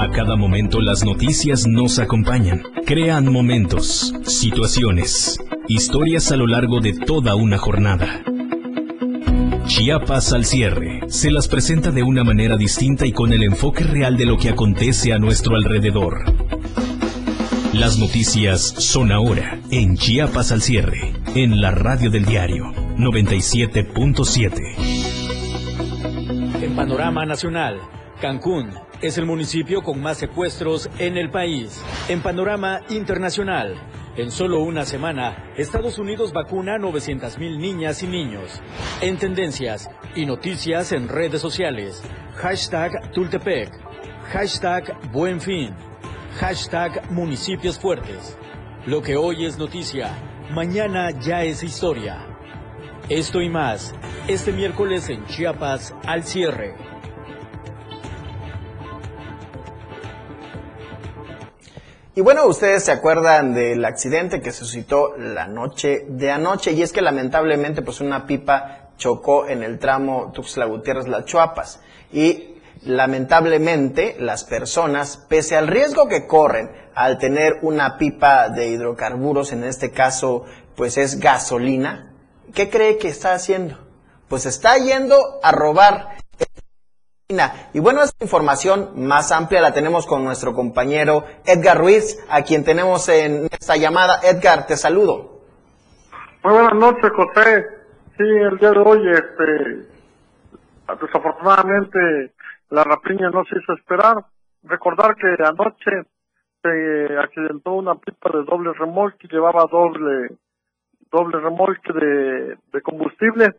A cada momento las noticias nos acompañan, crean momentos, situaciones, historias a lo largo de toda una jornada. Chiapas al cierre se las presenta de una manera distinta y con el enfoque real de lo que acontece a nuestro alrededor. Las noticias son ahora en Chiapas al cierre, en la radio del diario 97.7. En Panorama Nacional, Cancún es el municipio con más secuestros en el país. En Panorama Internacional, en solo una semana, Estados Unidos vacuna a 900.000 niñas y niños. En tendencias y noticias en redes sociales, hashtag Tultepec, hashtag Buen Fin, hashtag Municipios Fuertes. Lo que hoy es noticia, mañana ya es historia. Esto y más, este miércoles en Chiapas al cierre. Y bueno, ustedes se acuerdan del accidente que suscitó la noche de anoche. Y es que lamentablemente pues una pipa chocó en el tramo Tuxtla Gutiérrez Las Chuapas. Y lamentablemente las personas, pese al riesgo que corren al tener una pipa de hidrocarburos, en este caso pues es gasolina, ¿qué cree que está haciendo? Pues está yendo a robar y bueno, esta información más amplia la tenemos con nuestro compañero Edgar Ruiz, a quien tenemos en esta llamada. Edgar, te saludo. Muy buenas noches, José. Sí, el día de hoy, este, desafortunadamente, la rapiña no se hizo esperar. Recordar que anoche se accidentó una pipa de doble remolque, llevaba doble, doble remolque de, de combustible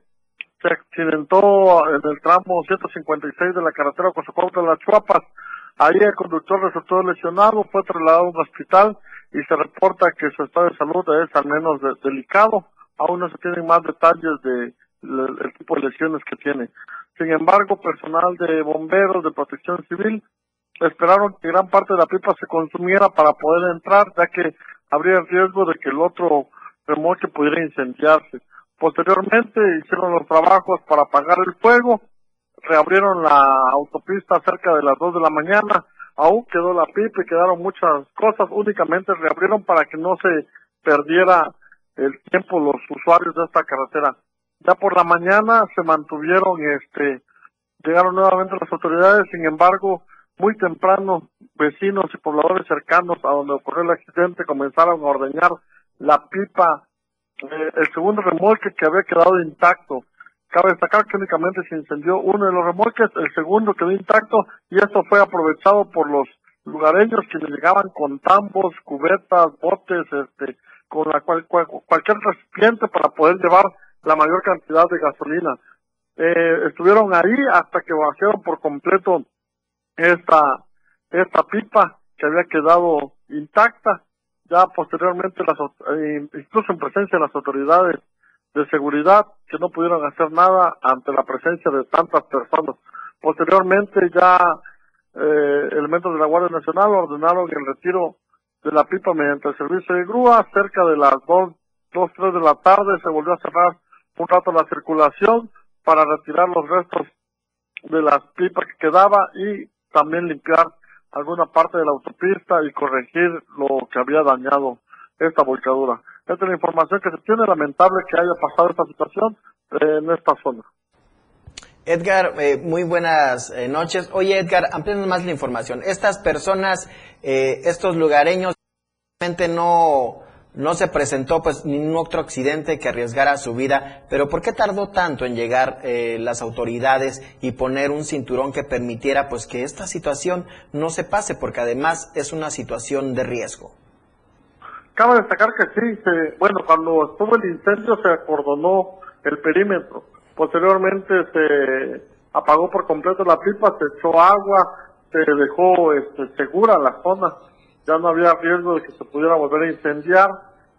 se accidentó en el tramo 156 de la carretera Cozocuautla de las Chuapas. Ahí el conductor resultó lesionado, fue trasladado a un hospital y se reporta que su estado de salud es al menos delicado. Aún no se tienen más detalles de el tipo de lesiones que tiene. Sin embargo, personal de bomberos, de protección civil, esperaron que gran parte de la pipa se consumiera para poder entrar, ya que habría el riesgo de que el otro remolque pudiera incendiarse. Posteriormente hicieron los trabajos para apagar el fuego, reabrieron la autopista cerca de las 2 de la mañana, aún quedó la pipa y quedaron muchas cosas, únicamente reabrieron para que no se perdiera el tiempo los usuarios de esta carretera. Ya por la mañana se mantuvieron, este, llegaron nuevamente las autoridades, sin embargo, muy temprano vecinos y pobladores cercanos a donde ocurrió el accidente comenzaron a ordeñar la pipa eh, el segundo remolque que había quedado intacto. Cabe destacar que únicamente se incendió uno de los remolques, el segundo quedó intacto y esto fue aprovechado por los lugareños que llegaban con tambos, cubetas, botes, este, con la cual, cualquier recipiente para poder llevar la mayor cantidad de gasolina. Eh, estuvieron ahí hasta que vaciaron por completo esta, esta pipa que había quedado intacta ya posteriormente, las, eh, incluso en presencia de las autoridades de seguridad, que no pudieron hacer nada ante la presencia de tantas personas. Posteriormente, ya eh, elementos de la Guardia Nacional ordenaron el retiro de la pipa mediante el servicio de grúa. Cerca de las dos, dos, tres de la tarde se volvió a cerrar un rato la circulación para retirar los restos de las pipas que quedaba y también limpiar alguna parte de la autopista y corregir lo que había dañado esta volcadura. Esta es la información que se tiene. Lamentable que haya pasado esta situación eh, en esta zona. Edgar, eh, muy buenas eh, noches. Oye, Edgar, amplíanos más la información. Estas personas, estos lugareños, realmente no, no se presentó pues ningún otro accidente que arriesgara su vida, pero ¿por qué tardó tanto en llegar eh, las autoridades y poner un cinturón que permitiera pues que esta situación no se pase, porque además es una situación de riesgo? Cabe destacar que sí, bueno, cuando estuvo el incendio se acordonó el perímetro, posteriormente se apagó por completo la pipa, se echó agua, se dejó este, segura la zona. Ya no había riesgo de que se pudiera volver a incendiar,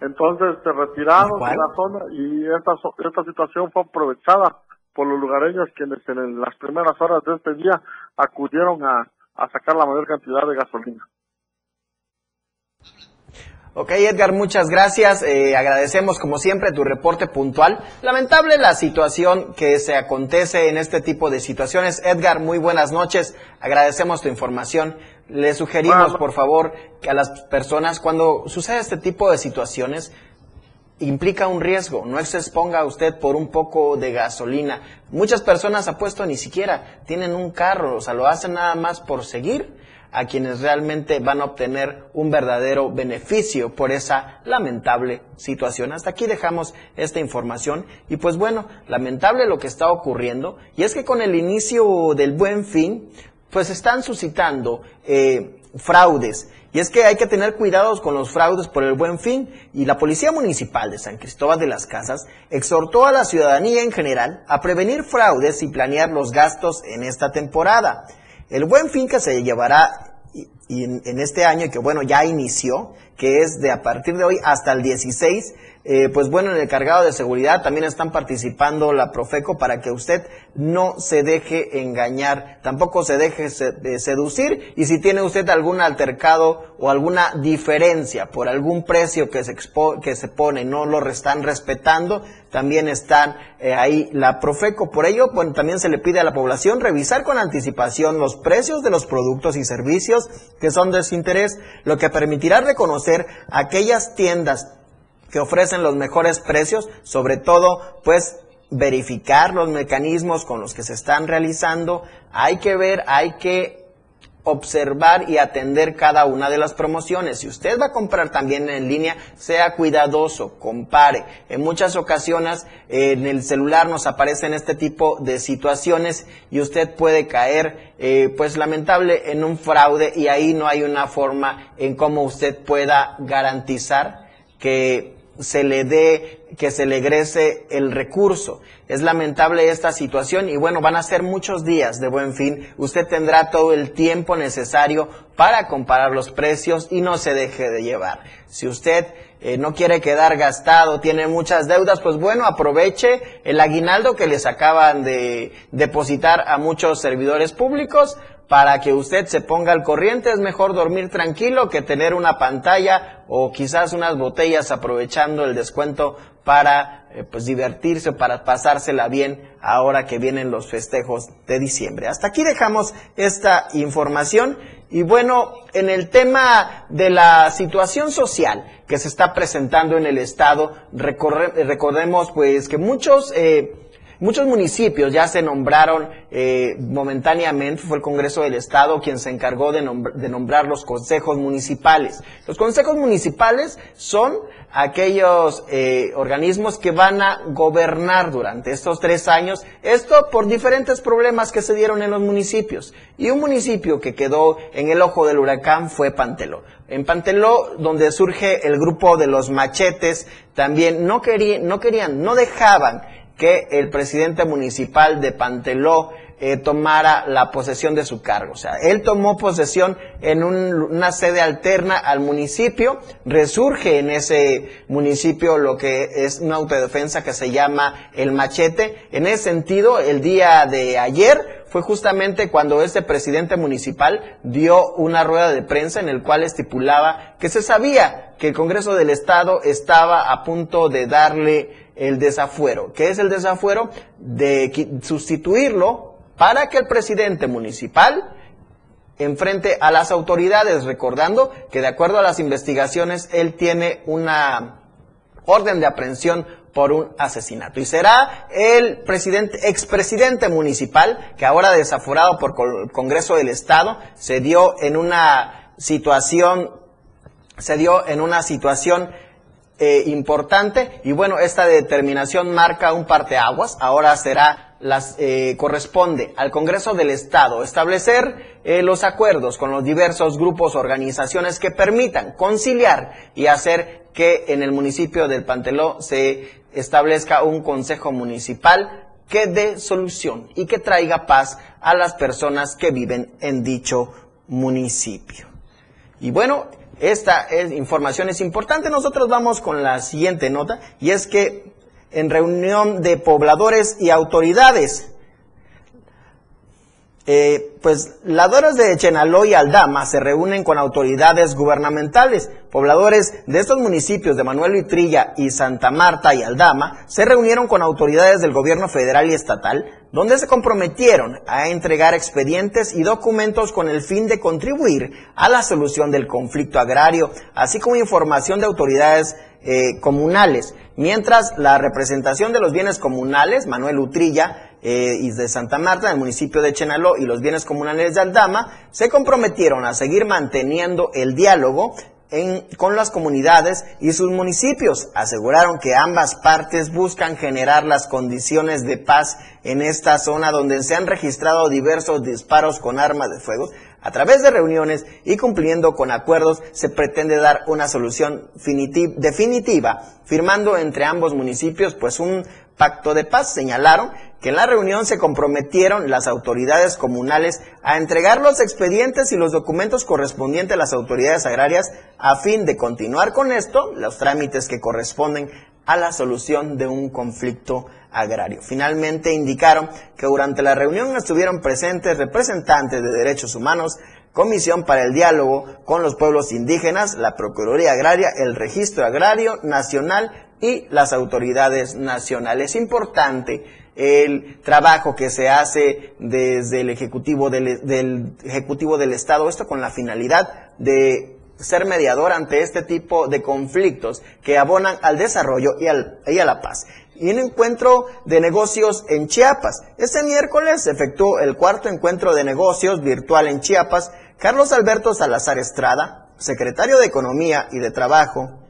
entonces se retiraron de la zona y esta, esta situación fue aprovechada por los lugareños quienes en las primeras horas de este día acudieron a, a sacar la mayor cantidad de gasolina. Ok, Edgar, muchas gracias. Eh, agradecemos como siempre tu reporte puntual. Lamentable la situación que se acontece en este tipo de situaciones. Edgar, muy buenas noches. Agradecemos tu información. Le sugerimos, por favor, que a las personas, cuando sucede este tipo de situaciones, implica un riesgo. No se exponga usted por un poco de gasolina. Muchas personas apuesto ni siquiera tienen un carro, o sea, lo hacen nada más por seguir a quienes realmente van a obtener un verdadero beneficio por esa lamentable situación. Hasta aquí dejamos esta información y pues bueno, lamentable lo que está ocurriendo y es que con el inicio del buen fin, pues están suscitando eh, fraudes. Y es que hay que tener cuidados con los fraudes por el buen fin. Y la Policía Municipal de San Cristóbal de las Casas exhortó a la ciudadanía en general a prevenir fraudes y planear los gastos en esta temporada. El buen fin que se llevará en, este año, que bueno, ya inició, que es de a partir de hoy hasta el 16, eh, pues bueno, en el cargado de seguridad también están participando la Profeco para que usted no se deje engañar, tampoco se deje seducir y si tiene usted algún altercado o alguna diferencia por algún precio que se, que se pone, no lo están respetando, también están eh, ahí la Profeco. Por ello, bueno, también se le pide a la población revisar con anticipación los precios de los productos y servicios que son de su interés, lo que permitirá reconocer aquellas tiendas que ofrecen los mejores precios, sobre todo pues verificar los mecanismos con los que se están realizando, hay que ver, hay que observar y atender cada una de las promociones. Si usted va a comprar también en línea, sea cuidadoso, compare. En muchas ocasiones en el celular nos aparecen este tipo de situaciones y usted puede caer, eh, pues lamentable, en un fraude y ahí no hay una forma en cómo usted pueda garantizar que se le dé, que se le egrese el recurso. Es lamentable esta situación y bueno, van a ser muchos días de buen fin. Usted tendrá todo el tiempo necesario para comparar los precios y no se deje de llevar. Si usted eh, no quiere quedar gastado, tiene muchas deudas, pues bueno, aproveche el aguinaldo que les acaban de depositar a muchos servidores públicos para que usted se ponga al corriente. Es mejor dormir tranquilo que tener una pantalla o quizás unas botellas aprovechando el descuento para eh, pues divertirse, para pasársela bien ahora que vienen los festejos de diciembre. Hasta aquí dejamos esta información y bueno, en el tema de la situación social que se está presentando en el estado, recordemos pues que muchos eh, Muchos municipios ya se nombraron eh, momentáneamente, fue el Congreso del Estado quien se encargó de, nombrar los consejos municipales. Los consejos municipales son aquellos eh, organismos que van a gobernar durante estos tres años, esto por diferentes problemas que se dieron en los municipios. Y un municipio que quedó en el ojo del huracán fue Panteló. En Panteló, donde surge el grupo de los machetes, también no, no querían, no dejaban que el presidente municipal de Panteló eh, tomara la posesión de su cargo. O sea, él tomó posesión en una sede alterna al municipio, resurge en ese municipio lo que es una autodefensa que se llama el machete. En ese sentido, el día de ayer fue justamente cuando este presidente municipal dio una rueda de prensa en el cual estipulaba que se sabía que el Congreso del Estado estaba a punto de darle el desafuero. ¿Qué es el desafuero? De sustituirlo para que el presidente municipal enfrente a las autoridades, recordando que de acuerdo a las investigaciones él tiene una orden de aprehensión por un asesinato. Y será el presidente, expresidente municipal, que ahora desaforado por el Congreso del Estado, se dio en una situación, se dio en una situación eh, importante y bueno, esta determinación marca un parteaguas, ahora será las eh, corresponde al Congreso del Estado establecer eh, los acuerdos con los diversos grupos, organizaciones que permitan conciliar y hacer que en el municipio del Panteló se establezca un consejo municipal que dé solución y que traiga paz a las personas que viven en dicho municipio. Y bueno, esta información es importante. Nosotros vamos con la siguiente nota y es que en reunión de pobladores y autoridades, eh, pues ladores de Chenaló y Aldama se reúnen con autoridades gubernamentales. Pobladores de estos municipios de Manuel Vitrilla y Santa Marta y Aldama se reunieron con autoridades del gobierno federal y estatal, donde se comprometieron a entregar expedientes y documentos con el fin de contribuir a la solución del conflicto agrario, así como información de autoridades eh, comunales. Mientras la representación de los bienes comunales, Manuel Utrilla, eh, y de Santa Marta, en el municipio de Chenaló y los bienes comunales de Aldama, se comprometieron a seguir manteniendo el diálogo con las comunidades y sus municipios. Aseguraron que ambas partes buscan generar las condiciones de paz en esta zona donde se han registrado diversos disparos con armas de fuego. A través de reuniones y cumpliendo con acuerdos se pretende dar una solución definitiva, firmando entre ambos municipios pues un pacto de paz. Señalaron que en la reunión se comprometieron las autoridades comunales a entregar los expedientes y los documentos correspondientes a las autoridades agrarias a fin de continuar con esto los trámites que corresponden a la solución de un conflicto agrario. Finalmente indicaron que durante la reunión estuvieron presentes representantes de derechos humanos, Comisión para el Diálogo con los Pueblos Indígenas, la Procuraduría Agraria, el Registro Agrario Nacional y las autoridades nacionales. Importante el trabajo que se hace desde el Ejecutivo del, Ejecutivo del Estado, esto con la finalidad de ser mediador ante este tipo de conflictos que abonan al desarrollo y, y a la paz. Y un encuentro de negocios en Chiapas. Este miércoles se efectuó el cuarto encuentro de negocios virtual en Chiapas. Carlos Alberto Salazar Estrada, secretario de Economía y de Trabajo,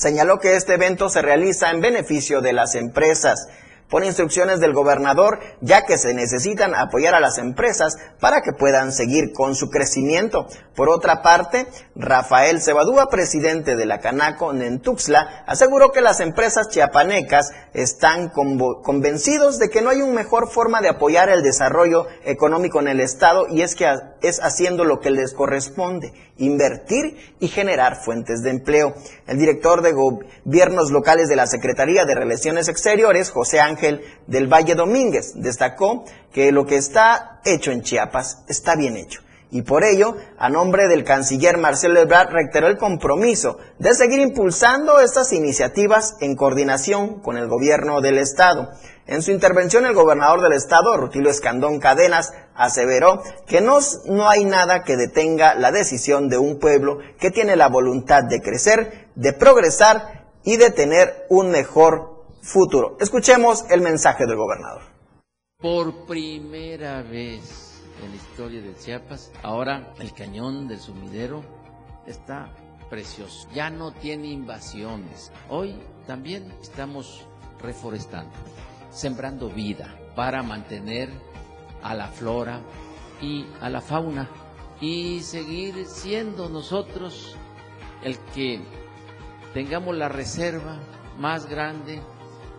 señaló que este evento se realiza en beneficio de las empresas por instrucciones del gobernador, ya que se necesitan apoyar a las empresas para que puedan seguir con su crecimiento. Por otra parte, Rafael Cebadúa, presidente de la Canaco en Tuxtla, aseguró que las empresas chiapanecas están convencidos de que no hay una mejor forma de apoyar el desarrollo económico en el Estado y es que es haciendo lo que les corresponde, invertir y generar fuentes de empleo. El director de gobiernos locales de la Secretaría de Relaciones Exteriores, José Ángel del Valle Domínguez destacó que lo que está hecho en Chiapas está bien hecho. Y por ello, a nombre del canciller Marcelo Ebrard, reiteró el compromiso de seguir impulsando estas iniciativas en coordinación con el gobierno del Estado. En su intervención, el gobernador del Estado, Rutilio Escandón Cadenas, aseveró que no, no hay nada que detenga la decisión de un pueblo que tiene la voluntad de crecer, de progresar y de tener un mejor futuro. Escuchemos el mensaje del gobernador. Por primera vez en la historia de Chiapas, ahora el cañón del sumidero está precioso. Ya no tiene invasiones. Hoy también estamos reforestando, sembrando vida para mantener a la flora y a la fauna y seguir siendo nosotros el que tengamos la reserva más grande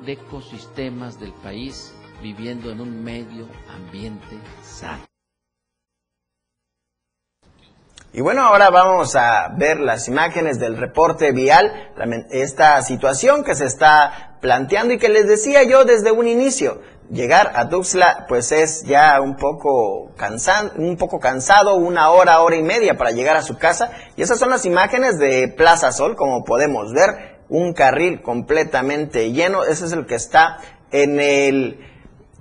de ecosistemas del país viviendo en un medio ambiente sano. Y bueno, ahora vamos a ver las imágenes del reporte vial, esta situación que se está planteando y que les decía yo desde un inicio, llegar a Tuxtla pues es ya un poco, cansado, un poco cansado, una hora, hora y media para llegar a su casa. Y esas son las imágenes de Plaza Sol, como podemos ver un carril completamente lleno. Ese es el que está en el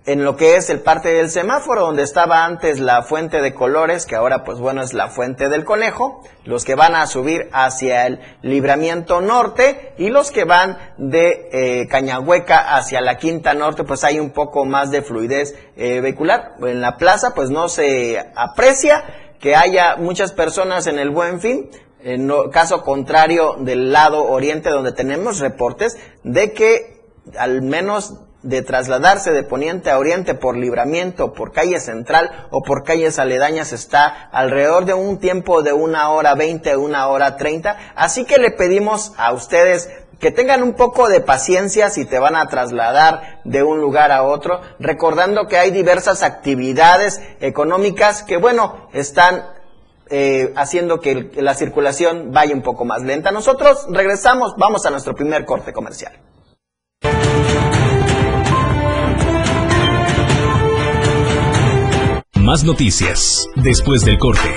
en lo que es el parte del semáforo donde estaba antes la fuente de colores, que ahora pues bueno es la fuente del conejo, los que van a subir hacia el libramiento norte y los que van de eh, Cañahueca hacia la quinta norte pues hay un poco más de fluidez eh, vehicular. En la plaza pues no se aprecia que haya muchas personas en el buen fin, en caso contrario del lado oriente donde tenemos reportes de que al menos de trasladarse de poniente a oriente por libramiento, por calle central o por calles aledañas está alrededor de un tiempo de una hora veinte, una hora treinta. Así que le pedimos a ustedes que tengan un poco de paciencia si te van a trasladar de un lugar a otro, recordando que hay diversas actividades económicas que, bueno, están eh, haciendo que la circulación vaya un poco más lenta. Nosotros regresamos, vamos a nuestro primer corte comercial. Más noticias después del corte.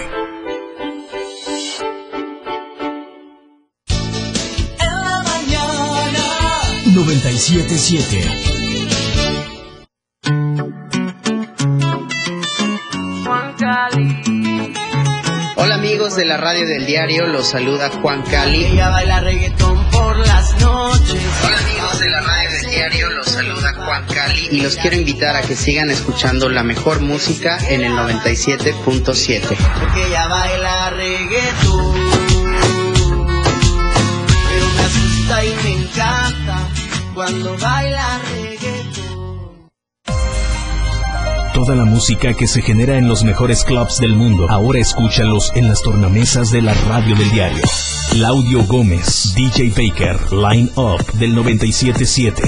En la mañana. 977 amigos de la radio del diario, los saluda Juan Cali. Ella baila reggaetón por las noches. Hola amigos de la radio del diario, los saluda Juan Cali y los quiero invitar a que sigan escuchando la mejor música en el 97.7. Porque ella baila reggaetón. Pero me asusta y me encanta cuando baila reggaetón. Toda la música que se genera en los mejores clubs del mundo, ahora escúchalos en las tornamesas de la radio del diario. Claudio Gómez, DJ Baker, Line Up del 977.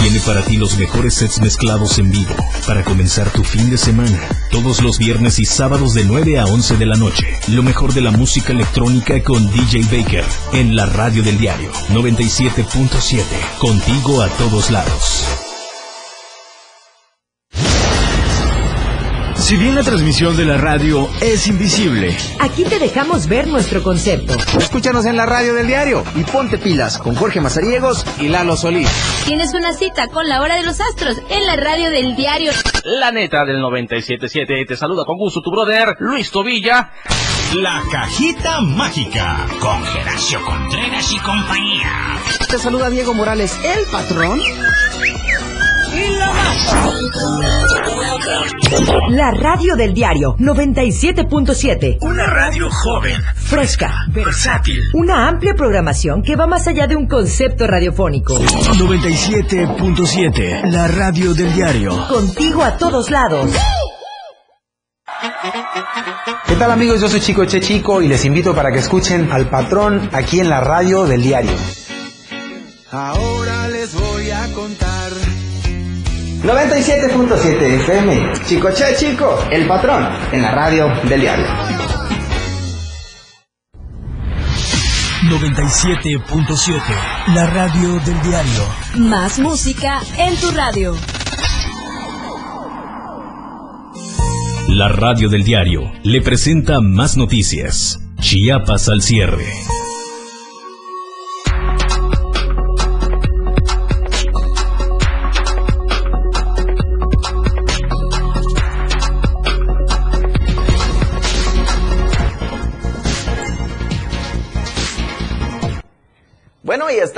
Tiene para ti los mejores sets mezclados en vivo para comenzar tu fin de semana. Todos los viernes y sábados de 9 a 11 de la noche. Lo mejor de la música electrónica con DJ Baker en la radio del diario 97.7. Contigo a todos lados. Si bien la transmisión de la radio es invisible, Aquí te dejamos ver nuestro concepto. Escúchanos en la radio del diario y ponte pilas con Jorge Mazariegos y Lalo Solís. Tienes una cita con la hora de los astros en la radio del diario. La neta del 977 te saluda con gusto tu brother Luis Tobilla. La cajita mágica con Geracio Contreras y compañía. Te saluda Diego Morales, el patrón. Y la La radio del diario 97.7. Una radio joven, Fresca. versátil. Una amplia programación que va más allá de un concepto radiofónico. 97.7, la radio del diario. Contigo a todos lados. ¿Qué tal amigos? Yo soy Chico Che Chico y les invito para que escuchen al patrón aquí en la radio del diario. Ahora 97.7 FM. Chico Che Chico, el patrón en la radio del diario. 97.7, la radio del diario. Más música en tu radio. La radio del diario le presenta más noticias. Chiapas al cierre.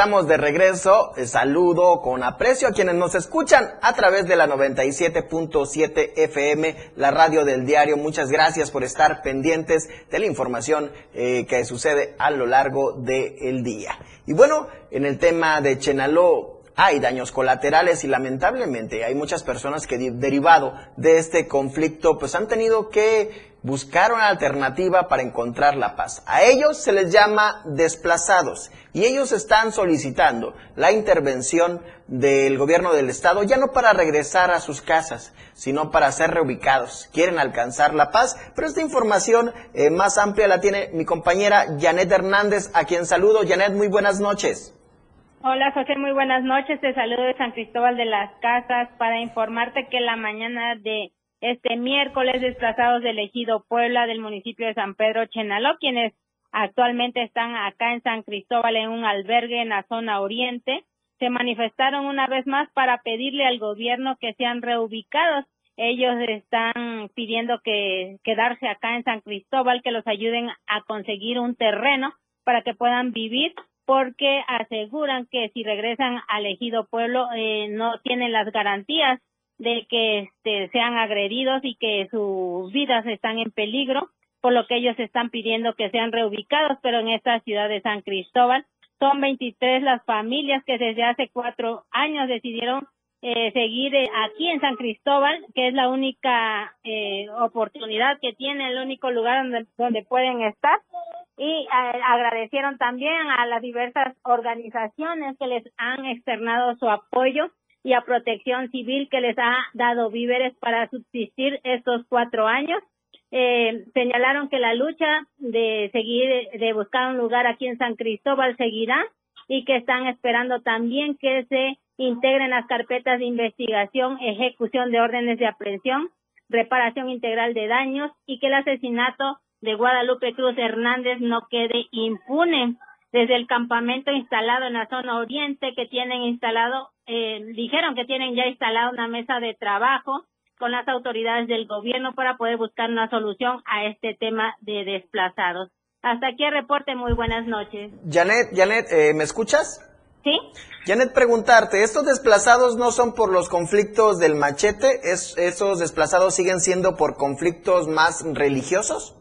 Estamos de regreso. Eh, Saludo con aprecio a quienes nos escuchan a través de la 97.7 FM, la radio del diario. Muchas gracias por estar pendientes de la información eh, que sucede a lo largo del día. Y bueno, en el tema de Chenaló, hay daños colaterales y lamentablemente hay muchas personas que derivado de este conflicto pues han tenido que buscar una alternativa para encontrar la paz. A ellos se les llama desplazados y ellos están solicitando la intervención del gobierno del estado ya no para regresar a sus casas, sino para ser reubicados. Quieren alcanzar la paz, pero esta información eh, más amplia la tiene mi compañera Janet Hernández, a quien saludo. Janet, muy buenas noches. Hola José, muy buenas noches. Te saludo de San Cristóbal de las Casas para informarte que la mañana de este miércoles desplazados del ejido Puebla del municipio de San Pedro Chenaló, quienes actualmente están acá en San Cristóbal en un albergue en la zona oriente, se manifestaron una vez más para pedirle al gobierno que sean reubicados. Ellos están pidiendo que quedarse acá en San Cristóbal, que los ayuden a conseguir un terreno para que puedan vivir porque aseguran que si regresan al ejido pueblo eh, no tienen las garantías de que este, sean agredidos y que sus vidas están en peligro, por lo que ellos están pidiendo que sean reubicados, pero en esta ciudad de San Cristóbal son 23 las familias que desde hace cuatro años decidieron eh, seguir eh, aquí en San Cristóbal, que es la única eh, oportunidad que tienen, el único lugar donde pueden estar y eh, agradecieron también a las diversas organizaciones que les han externado su apoyo y a Protección Civil que les ha dado víveres para subsistir estos cuatro años. Eh, señalaron que la lucha de seguir, de buscar un lugar aquí en San Cristóbal seguirá y que están esperando también que se integren las carpetas de investigación, ejecución de órdenes de aprehensión, reparación integral de daños y que el asesinato de Guadalupe Cruz Hernández no quede impune. Desde el campamento instalado en la zona oriente que tienen instalado, eh, dijeron que tienen ya instalado una mesa de trabajo con las autoridades del gobierno para poder buscar una solución a este tema de desplazados. Hasta aquí el reporte, muy buenas noches. Janet, Janet, eh, ¿me escuchas? Sí. Janet, preguntarte, ¿estos desplazados no son por los conflictos del machete? ¿Es, ¿Esos desplazados siguen siendo por conflictos más religiosos?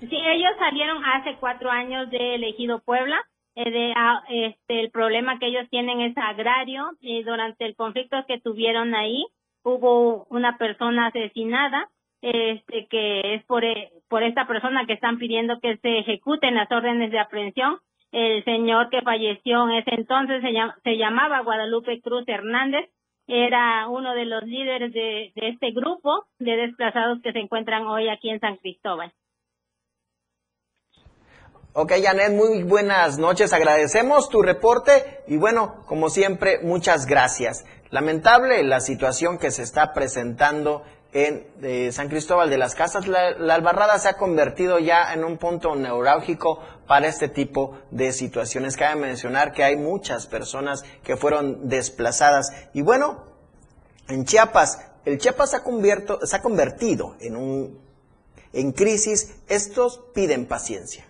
Sí, ellos salieron hace cuatro años de Elegido Puebla. Eh, de, ah, este, el problema que ellos tienen es agrario y durante el conflicto que tuvieron ahí hubo una persona asesinada este que es por, eh, por esta persona que están pidiendo que se ejecuten las órdenes de aprehensión. El señor que falleció en ese entonces se, se llamaba Guadalupe Cruz Hernández, era uno de los líderes de, de este grupo de desplazados que se encuentran hoy aquí en San Cristóbal. Ok, Janet, muy buenas noches. Agradecemos tu reporte y bueno, como siempre, muchas gracias. Lamentable la situación que se está presentando en eh, San Cristóbal de las Casas. La, la, Albarrada se ha convertido ya en un punto neurálgico para este tipo de situaciones. Cabe mencionar que hay muchas personas que fueron desplazadas. Y bueno, en Chiapas, el Chiapas se ha, se ha convertido en, un, en crisis. Estos piden paciencia.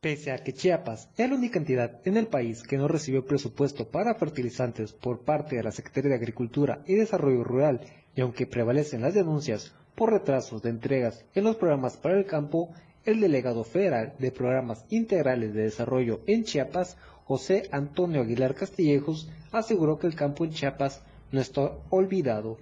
Pese a que Chiapas es la única entidad en el país que no recibió presupuesto para fertilizantes por parte de la Secretaría de Agricultura y Desarrollo Rural, y aunque prevalecen las denuncias por retrasos de entregas en los programas para el campo, el delegado federal de Programas Integrales de Desarrollo en Chiapas, José Antonio Aguilar Castillejos, aseguró que el campo en Chiapas no está olvidado.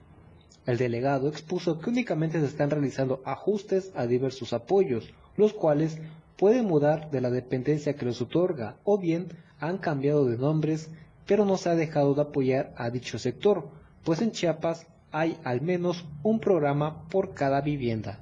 El delegado expuso que únicamente se están realizando ajustes a diversos apoyos, los cuales puede mudar de la dependencia que les otorga o bien han cambiado de nombres, pero no se ha dejado de apoyar a dicho sector, pues en Chiapas hay al menos un programa por cada vivienda.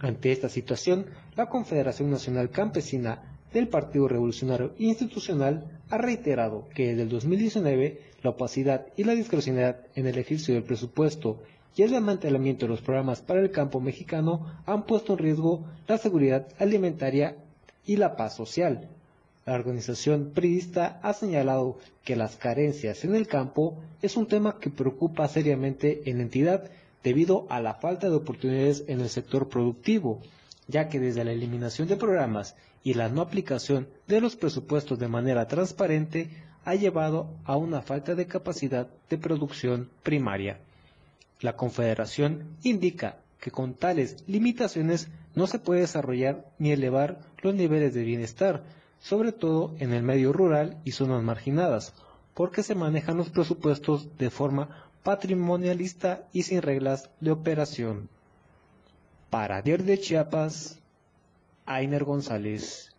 Ante esta situación, la Confederación Nacional Campesina del Partido Revolucionario Institucional ha reiterado que desde el 2019 la opacidad y la discrecionalidad en el ejercicio del presupuesto y el desmantelamiento de los programas para el campo mexicano han puesto en riesgo la seguridad alimentaria y la paz social. La organización priista ha señalado que las carencias en el campo es un tema que preocupa seriamente en la entidad debido a la falta de oportunidades en el sector productivo, ya que desde la eliminación de programas y la no aplicación de los presupuestos de manera transparente ha llevado a una falta de capacidad de producción primaria. La Confederación indica que con tales limitaciones no se puede desarrollar ni elevar los niveles de bienestar, sobre todo en el medio rural y zonas marginadas, porque se manejan los presupuestos de forma patrimonialista y sin reglas de operación. Para Diario de Chiapas, Ainer González.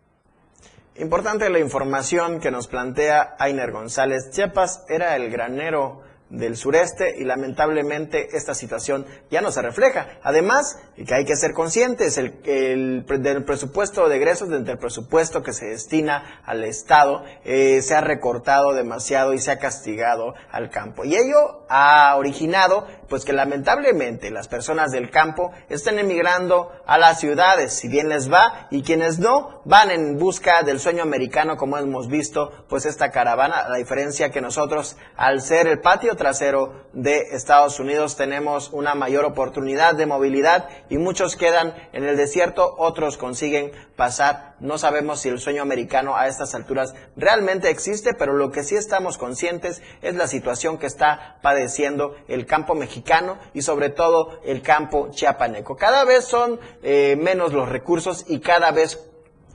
Importante la información que nos plantea Ainer González. Chiapas era el granero del sureste y lamentablemente esta situación ya no se refleja. Además, que hay que ser conscientes el, el, del presupuesto de egresos, del presupuesto que se destina al Estado, eh, se ha recortado demasiado y se ha castigado al campo. Y ello ha originado pues que lamentablemente las personas del campo estén emigrando a las ciudades, si bien les va, y quienes no van en busca del sueño americano, como hemos visto, pues esta caravana, la diferencia que nosotros, al ser el patio trasero de Estados Unidos, tenemos una mayor oportunidad de movilidad y muchos quedan en el desierto, otros consiguen pasar. No sabemos si el sueño americano a estas alturas realmente existe, pero lo que sí estamos conscientes es la situación que está padeciendo el campo mexicano y sobre todo el campo chiapaneco. Cada vez son eh, menos los recursos y cada vez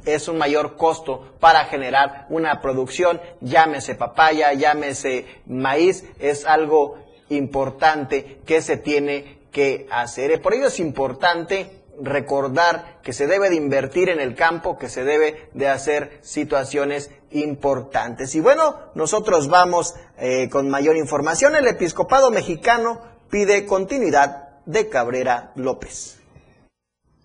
es un mayor costo para generar una producción, llámese papaya, llámese maíz, es algo importante que se tiene que hacer. Por ello es importante recordar que se debe de invertir en el campo, que se debe de hacer situaciones importantes. Y bueno, nosotros vamos eh, con mayor información. El episcopado mexicano pide continuidad de Cabrera López.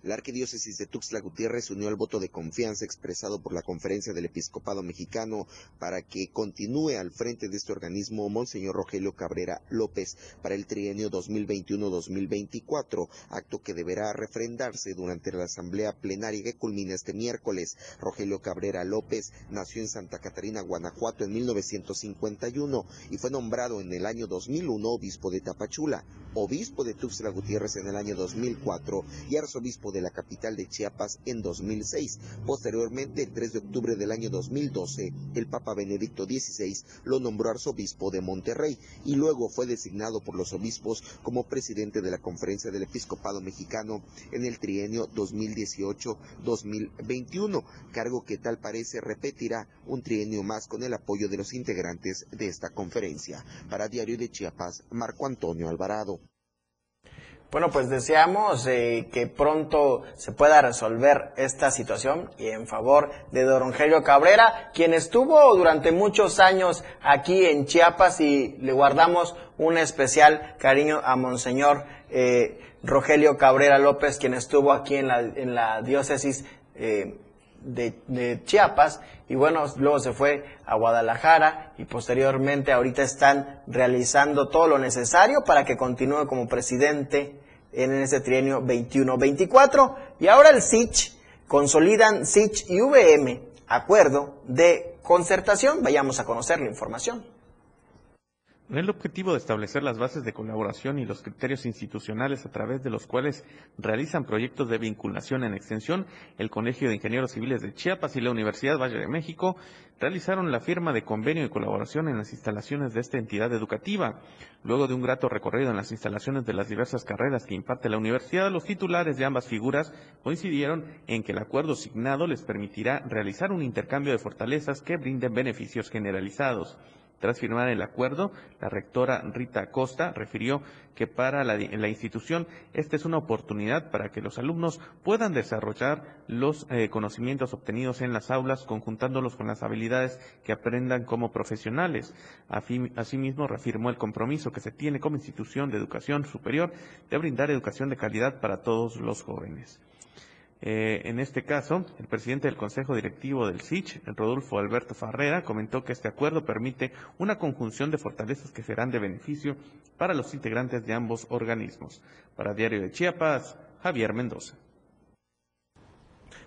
La arquidiócesis de Tuxtla Gutiérrez unió el voto de confianza expresado por la Conferencia del Episcopado Mexicano para que continúe al frente de este organismo Monseñor Rogelio Cabrera López para el trienio 2021-2024, acto que deberá refrendarse durante la asamblea plenaria que culmina este miércoles. Rogelio Cabrera López nació en Santa Catarina, Guanajuato en 1951 y fue nombrado en el año 2001 obispo de Tapachula, obispo de Tuxtla Gutiérrez en el año 2004 y arzobispo de la capital de Chiapas en 2006. Posteriormente, el 3 de octubre del año 2012, el Papa Benedicto XVI lo nombró arzobispo de Monterrey y luego fue designado por los obispos como presidente de la Conferencia del Episcopado Mexicano en el trienio 2018-2021, cargo que tal parece repetirá un trienio más con el apoyo de los integrantes de esta conferencia. Para Diario de Chiapas, Marco Antonio Alvarado. Bueno, pues deseamos eh, que pronto se pueda resolver esta situación y en favor de don Rogelio Cabrera, quien estuvo durante muchos años aquí en Chiapas y le guardamos un especial cariño a Monseñor eh, Rogelio Cabrera López, quien estuvo aquí en la, en la diócesis eh, de, Chiapas y bueno, luego se fue a Guadalajara y posteriormente ahorita están realizando todo lo necesario para que continúe como presidente en ese trienio 21-24 y ahora el SICH consolidan SICH y VM acuerdo de concertación. Vayamos a conocer la información. Con el objetivo de establecer las bases de colaboración y los criterios institucionales a través de los cuales realizan proyectos de vinculación en extensión, el Colegio de Ingenieros Civiles de Chiapas y la Universidad Valle de México realizaron la firma de convenio de colaboración en las instalaciones de esta entidad educativa. Luego de un grato recorrido en las instalaciones de las diversas carreras que imparte la universidad, los titulares de ambas figuras coincidieron en que el acuerdo signado les permitirá realizar un intercambio de fortalezas que brinden beneficios generalizados. Tras firmar el acuerdo, la rectora Rita Acosta refirió que para la, institución esta es una oportunidad para que los alumnos puedan desarrollar los eh, conocimientos obtenidos en las aulas, conjuntándolos con las habilidades que aprendan como profesionales. Asimismo, reafirmó el compromiso que se tiene como institución de educación superior de brindar educación de calidad para todos los jóvenes. Eh, en este caso, el presidente del Consejo Directivo del SICH, Rodolfo Alberto Farrera, comentó que este acuerdo permite una conjunción de fortalezas que serán de beneficio para los integrantes de ambos organismos. Para Diario de Chiapas, Javier Mendoza.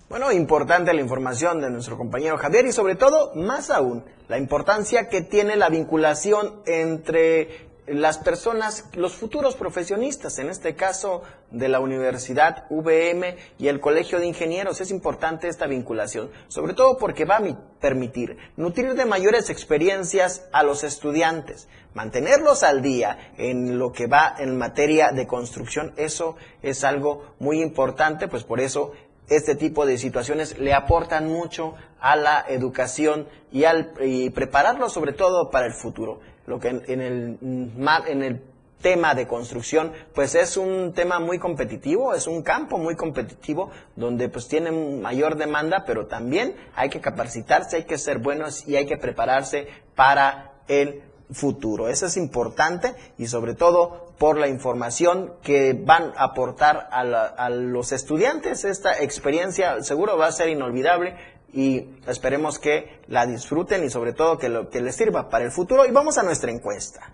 Bueno, importante la información de nuestro compañero Javier y sobre todo, más aún, la importancia que tiene la vinculación entre las personas, los futuros profesionistas, en este caso de la Universidad VM y el Colegio de Ingenieros. Es importante esta vinculación, sobre todo porque va a permitir nutrir de mayores experiencias a los estudiantes, mantenerlos al día en lo que va en materia de construcción. Eso es algo muy importante, pues por eso este tipo de situaciones le aportan mucho a la educación y, al, y sobre todo para el futuro lo que en, el, en el tema de construcción, pues es un tema muy competitivo, es un campo muy competitivo donde pues tiene mayor demanda, pero también hay que capacitarse, hay que ser buenos y hay que prepararse para el futuro. Eso es importante y sobre todo por la información que van a aportar a, a los estudiantes. Esta experiencia seguro va a ser inolvidable y esperemos que la disfruten y sobre todo que, lo, que les sirva para el futuro. Y vamos a nuestra encuesta.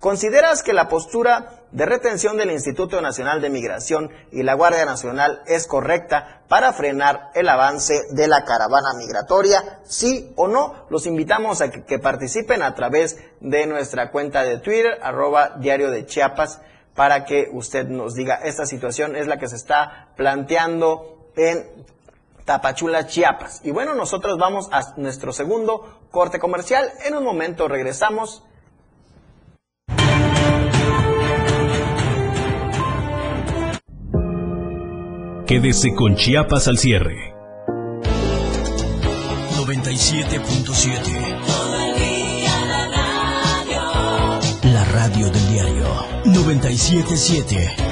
¿Consideras que la postura de retención del Instituto Nacional de Migración y la Guardia Nacional es correcta para frenar el avance de la caravana migratoria? ¿Sí o no? Los invitamos a que, que participen a través de nuestra cuenta de Twitter, arroba diario de Chiapas, para que usted nos diga, esta situación es la que se está planteando en Tapachula, Chiapas. Y bueno, nosotros vamos a nuestro segundo corte comercial. En un momento regresamos. Quédese con Chiapas al cierre. 97.7 La radio del diario 977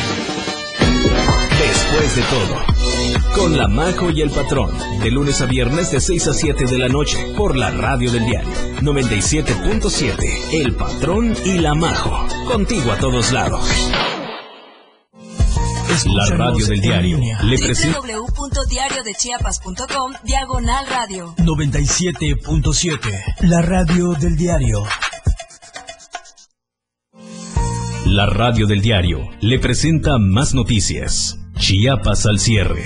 Después de todo, con la Majo y el Patrón, de lunes a viernes de 6 a 7 de la noche, por la radio del diario 97.7, El Patrón y la Majo, contigo a todos lados. La radio del diario le presenta www.diariodechiapas.com Diagonal Radio. 97.7. La radio del diario. La radio del diario le presenta más noticias. Chiapas al cierre.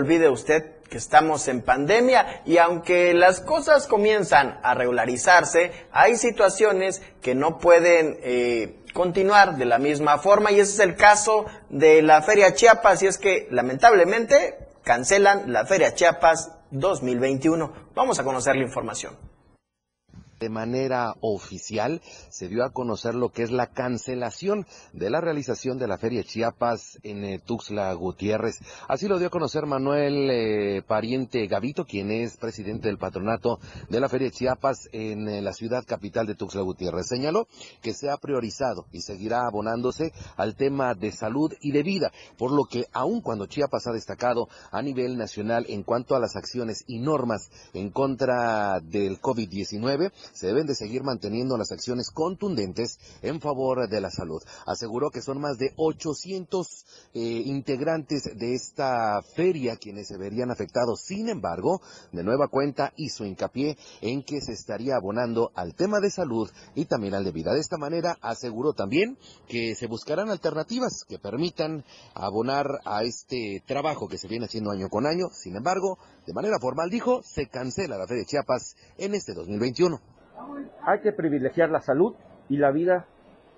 Olvide usted que estamos en pandemia y aunque las cosas comienzan a regularizarse, hay situaciones que no pueden eh, continuar de la misma forma y ese es el caso de la Feria Chiapas y es que lamentablemente cancelan la Feria Chiapas 2021. Vamos a conocer la información. De manera oficial se dio a conocer lo que es la cancelación de la realización de la Feria Chiapas en eh, Tuxtla Gutiérrez. Así lo dio a conocer Manuel eh, Pariente Gavito, quien es presidente del patronato de la Feria Chiapas en eh, la ciudad capital de Tuxtla Gutiérrez. Señaló que se ha priorizado y seguirá abonándose al tema de salud y de vida, por lo que aun cuando Chiapas ha destacado a nivel nacional en cuanto a las acciones y normas en contra del COVID-19, se deben de seguir manteniendo las acciones contundentes en favor de la salud. Aseguró que son más de 800 eh, integrantes de esta feria quienes se verían afectados. Sin embargo, de nueva cuenta hizo hincapié en que se estaría abonando al tema de salud y también al de vida. De esta manera aseguró también que se buscarán alternativas que permitan abonar a este trabajo que se viene haciendo año con año. Sin embargo, de manera formal dijo, se cancela la Feria de Chiapas en este 2021. Hay que privilegiar la salud y la vida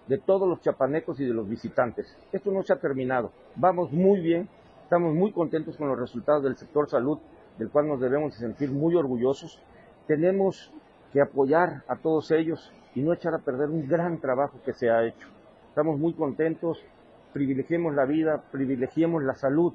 de todos los chapanecos y de los visitantes. Esto no se ha terminado. Vamos muy bien, estamos muy contentos con los resultados del sector salud, del cual nos debemos sentir muy orgullosos. Tenemos que apoyar a todos ellos y no echar a perder un gran trabajo que se ha hecho. Estamos muy contentos, privilegiemos la vida, privilegiemos la salud,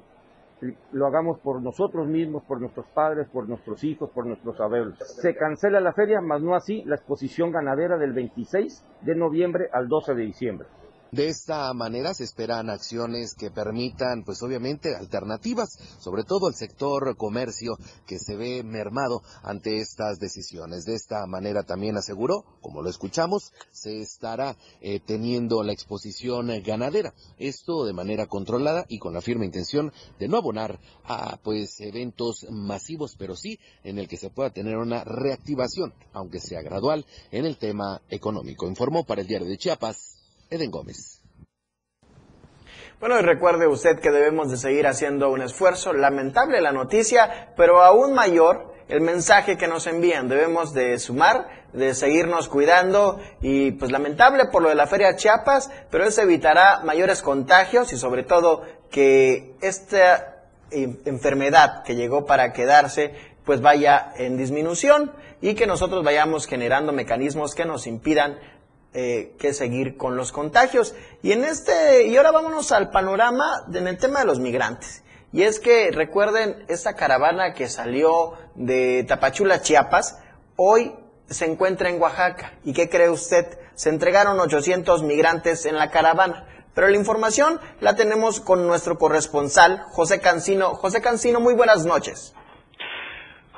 lo hagamos por nosotros mismos, por nuestros padres, por nuestros hijos, por nuestros abuelos. Se cancela la feria, más no así la exposición ganadera del 26 de noviembre al 12 de diciembre. De esta manera se esperan acciones que permitan, pues obviamente, alternativas, sobre todo al sector comercio que se ve mermado ante estas decisiones. De esta manera también aseguró, como lo escuchamos, se estará eh, teniendo la exposición ganadera. Esto de manera controlada y con la firme intención de no abonar a pues eventos masivos, pero sí en el que se pueda tener una reactivación, aunque sea gradual, en el tema económico. Informó para el diario de Chiapas. Eden Gómez. Bueno, y recuerde usted que debemos de seguir haciendo un esfuerzo. Lamentable la noticia, pero aún mayor el mensaje que nos envían. Debemos de sumar, de seguirnos cuidando y pues lamentable por lo de la Feria Chiapas, pero eso evitará mayores contagios y sobre todo que esta enfermedad que llegó para quedarse pues vaya en disminución y que nosotros vayamos generando mecanismos que nos impidan eh, que seguir con los contagios. Y en este, y ahora vámonos al panorama en el tema de los migrantes. Y es que recuerden esta caravana que salió de Tapachula, Chiapas, hoy se encuentra en Oaxaca. ¿Y qué cree usted? Se entregaron 800 migrantes en la caravana. Pero la información la tenemos con nuestro corresponsal, José Cancino. José Cancino, muy buenas noches.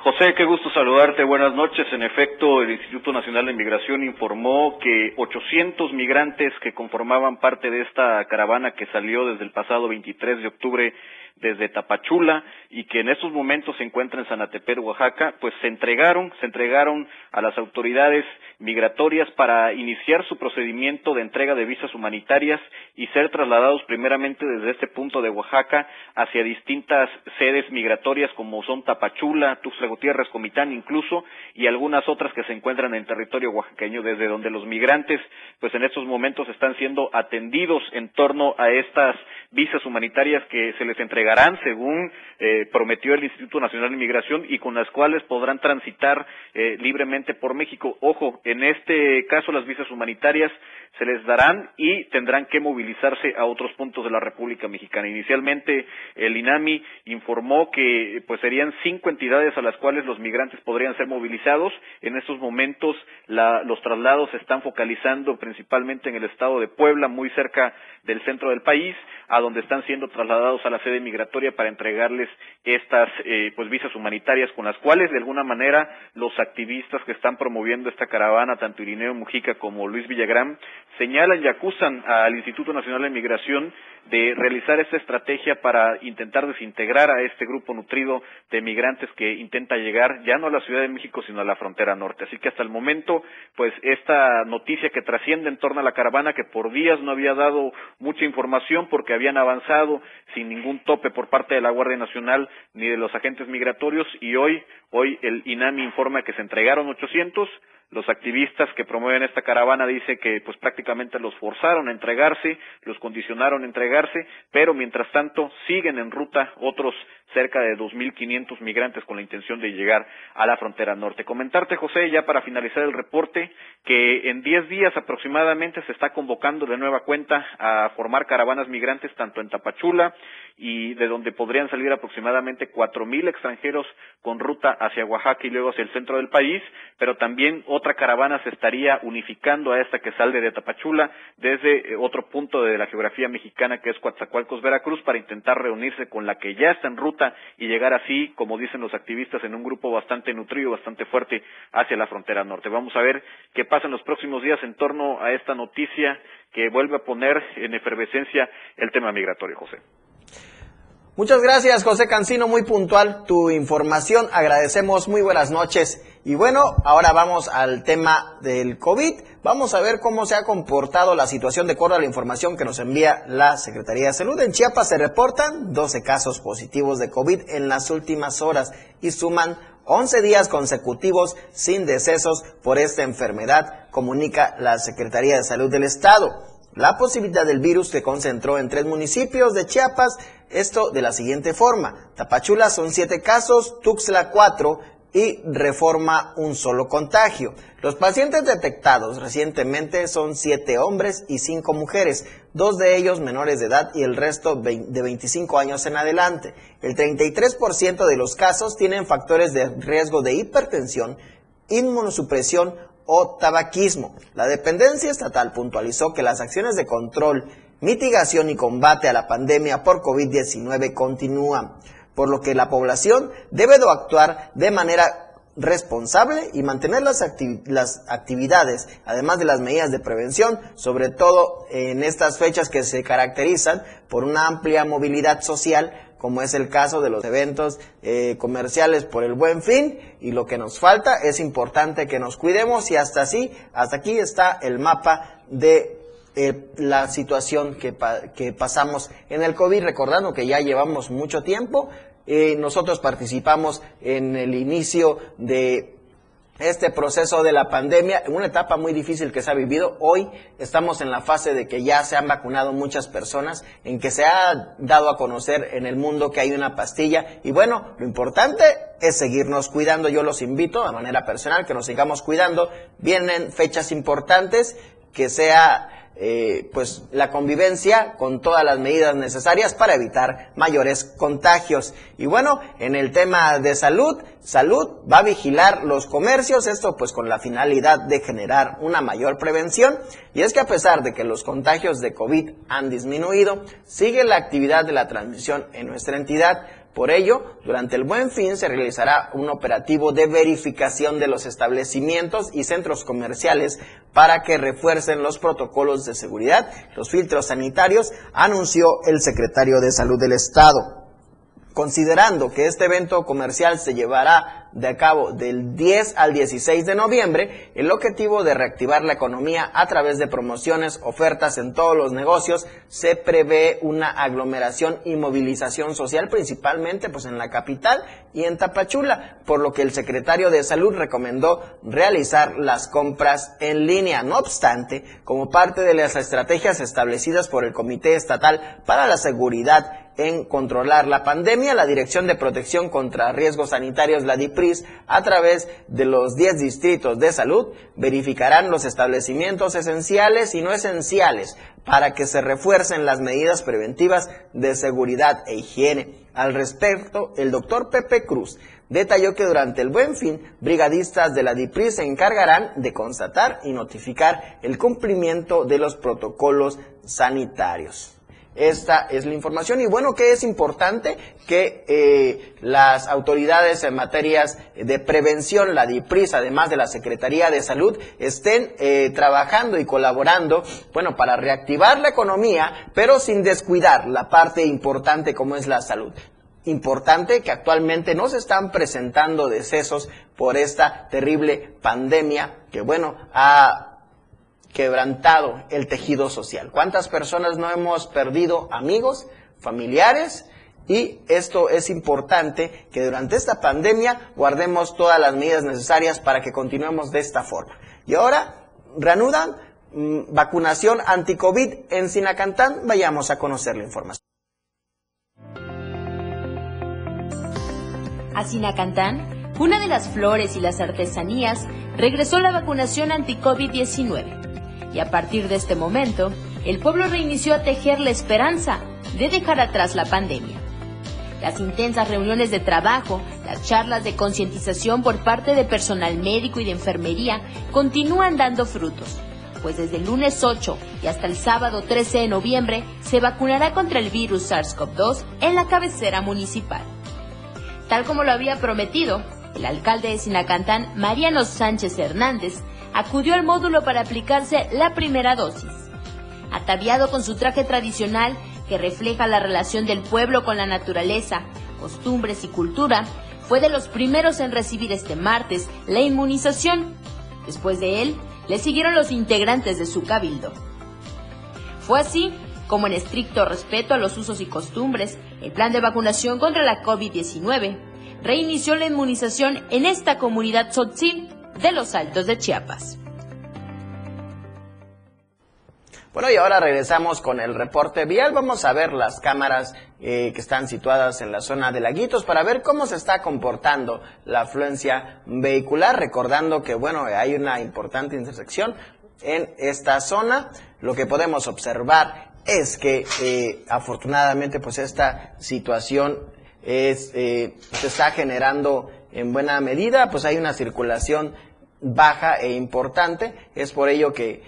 José, qué gusto saludarte. Buenas noches. En efecto, el Instituto Nacional de Migración informó que 800 migrantes que conformaban parte de esta caravana que salió desde el pasado 23 de octubre desde Tapachula y que en estos momentos se encuentra en Sanateper, Oaxaca, pues se entregaron, se entregaron a las autoridades migratorias para iniciar su procedimiento de entrega de visas humanitarias y ser trasladados primeramente desde este punto de Oaxaca hacia distintas sedes migratorias como son Tapachula, Tuxtla Gutiérrez, Comitán incluso y algunas otras que se encuentran en territorio oaxaqueño desde donde los migrantes pues en estos momentos están siendo atendidos en torno a estas visas humanitarias que se les entregarán según eh, prometió el Instituto Nacional de Migración y con las cuales podrán transitar eh, libremente por México. Ojo, en este caso las visas humanitarias se les darán y tendrán que movilizarse a otros puntos de la República Mexicana. Inicialmente el INAMI informó que pues serían cinco entidades a las cuales los migrantes podrían ser movilizados. En estos momentos los traslados se están focalizando principalmente en el estado de Puebla, muy cerca del centro del país, a donde están siendo trasladados a la sede migratoria para entregarles estas eh, pues visas humanitarias con las cuales de alguna manera los activistas que están promoviendo esta caravana, tanto Irineo Mujica como Luis Villagrán, señalan y acusan al Instituto Nacional de Migración de realizar esta estrategia para intentar desintegrar a este grupo nutrido de migrantes que intenta llegar ya no a la Ciudad de México sino a la frontera norte. Así que hasta el momento, pues esta noticia que trasciende en torno a la caravana que por días no había dado mucha información porque habían avanzado sin ningún tope por parte de la Guardia Nacional ni de los agentes migratorios y hoy hoy el INAMI informa que se entregaron 800 los activistas que promueven esta caravana dicen que pues prácticamente los forzaron a entregarse, los condicionaron a entregarse, pero mientras tanto siguen en ruta otros cerca de 2.500 migrantes con la intención de llegar a la frontera norte. Comentarte, José, ya para finalizar el reporte, que en 10 días aproximadamente se está convocando de nueva cuenta a formar caravanas migrantes tanto en Tapachula y de donde podrían salir aproximadamente 4.000 extranjeros con ruta hacia Oaxaca y luego hacia el centro del país, pero también otra caravana se estaría unificando a esta que sale de Tapachula desde eh, otro punto de la geografía mexicana que es Coatzacoalcos, Veracruz, para intentar reunirse con la que ya está en ruta y llegar así, como dicen los activistas, en un grupo bastante nutrido, bastante fuerte hacia la frontera norte. Vamos a ver qué pasa en los próximos días en torno a esta noticia que vuelve a poner en efervescencia el tema migratorio, José. Muchas gracias, José Cancino, muy puntual tu información. Agradecemos, muy buenas noches. Y bueno, ahora vamos al tema del COVID. Vamos a ver cómo se ha comportado la situación de acuerdo a la información que nos envía la Secretaría de Salud. En Chiapas se reportan 12 casos positivos de COVID en las últimas horas y suman 11 días consecutivos sin decesos por esta enfermedad, comunica la Secretaría de Salud del Estado la posibilidad del virus se concentró en tres municipios de Chiapas, esto de la siguiente forma. Tapachula son siete casos, Tuxtla cuatro y Reforma un solo contagio. Los pacientes detectados recientemente son siete hombres y cinco mujeres, dos de ellos menores de edad y el resto de 25 años en adelante. El 33% de los casos tienen factores de riesgo de hipertensión, inmunosupresión o tabaquismo. La dependencia estatal puntualizó que las acciones de control, mitigación y combate a la pandemia por COVID-19 continúan, por lo que la población debe de actuar de manera responsable y mantener las, actividades, además de las medidas de prevención, sobre todo en estas fechas que se caracterizan por una amplia movilidad social como es el caso de los eventos eh, comerciales por el buen fin y lo que nos falta es importante que nos cuidemos y hasta así, hasta aquí está el mapa de eh, la situación que, pasamos en el COVID, recordando que ya llevamos mucho tiempo. Eh, nosotros participamos en el inicio de este proceso de la pandemia, una etapa muy difícil que se ha vivido. Hoy estamos en la fase de que ya se han vacunado muchas personas, en que se ha dado a conocer en el mundo que hay una pastilla. Y bueno, lo importante es seguirnos cuidando. Yo los invito de manera personal que nos sigamos cuidando. Vienen fechas importantes, que sea eh, pues la convivencia con todas las medidas necesarias para evitar mayores contagios. Y bueno, en el tema de salud, salud va a vigilar los comercios, esto pues con la finalidad de generar una mayor prevención. Y es que a pesar de que los contagios de COVID han disminuido, sigue la actividad de la transmisión en nuestra entidad. Por ello, durante el buen fin se realizará un operativo de verificación de los establecimientos y centros comerciales para que refuercen los protocolos de seguridad, los filtros sanitarios, anunció el secretario de Salud del Estado. Considerando que este evento comercial se llevará de cabo del 10 al 16 de noviembre, el objetivo de reactivar la economía a través de promociones, ofertas en todos los negocios, se prevé una aglomeración y movilización social principalmente pues en la capital y en Tapachula, por lo que el secretario de Salud recomendó realizar las compras en línea. No obstante, como parte de las estrategias establecidas por el Comité Estatal para la Seguridad en controlar la pandemia, la Dirección de Protección contra Riesgos Sanitarios, la DIPRIS, a través de los 10 distritos de salud, verificarán los establecimientos esenciales y no esenciales para que se refuercen las medidas preventivas de seguridad e higiene. Al respecto, el doctor Pepe Cruz detalló que durante el buen fin, brigadistas de la DIPRIS se encargarán de constatar y notificar el cumplimiento de los protocolos sanitarios. Esta es la información. Y bueno, que es importante que eh, las autoridades en materias de prevención, la DIPRIS, además de la Secretaría de Salud, estén eh, trabajando y colaborando, bueno, para reactivar la economía, pero sin descuidar la parte importante como es la salud. Importante que actualmente no se están presentando decesos por esta terrible pandemia que, bueno, ha quebrantado el tejido social. ¿Cuántas personas no hemos perdido amigos, familiares? Y esto es importante que durante esta pandemia guardemos todas las medidas necesarias para que continuemos de esta forma. Y ahora reanudan mm, vacunación anti-COVID en Sinacantán. Vayamos a conocer la información. A Sinacantán, una de las flores y las artesanías, regresó la vacunación anti-COVID-19 y a partir de este momento, el pueblo reinició a tejer la esperanza de dejar atrás la pandemia. Las intensas reuniones de trabajo, las charlas de concientización por parte de personal médico y de enfermería continúan dando frutos, pues desde el lunes 8 y hasta el sábado 13 de noviembre se vacunará contra el virus SARS-CoV-2 en la cabecera municipal. Tal como lo había prometido, el alcalde de Sinacantán, Mariano Sánchez Hernández, acudió al módulo para aplicarse la primera dosis. Ataviado con su traje tradicional que refleja la relación del pueblo con la naturaleza, costumbres y cultura, fue de los primeros en recibir este martes la inmunización. Después de él, le siguieron los integrantes de su cabildo. Fue así como en estricto respeto a los usos y costumbres, el plan de vacunación contra la COVID-19 reinició la inmunización en esta comunidad tzotzil de los Altos de Chiapas. Bueno, y ahora regresamos con el reporte vial. Vamos a ver las cámaras eh, que están situadas en la zona de Laguitos para ver cómo se está comportando la afluencia vehicular. Recordando que, bueno, hay una importante intersección en esta zona. Lo que podemos observar es que, eh, afortunadamente, pues esta situación eh, se está generando en buena medida, pues hay una circulación baja e importante. Es por ello que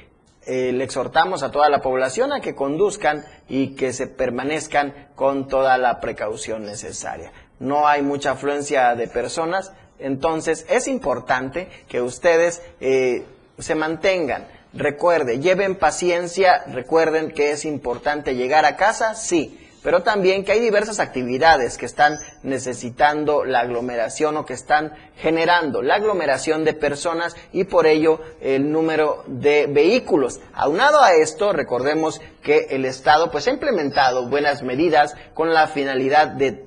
eh, le exhortamos a toda la población a que conduzcan y que se permanezcan con toda la precaución necesaria. No hay mucha afluencia de personas, entonces es importante que ustedes eh, se mantengan. Recuerde, lleven paciencia, recuerden que es importante llegar a casa, sí, pero también que hay diversas actividades que están necesitando la aglomeración o que están generando la aglomeración de personas y por ello el número de vehículos. Aunado a esto, recordemos que el Estado pues ha implementado buenas medidas con la finalidad de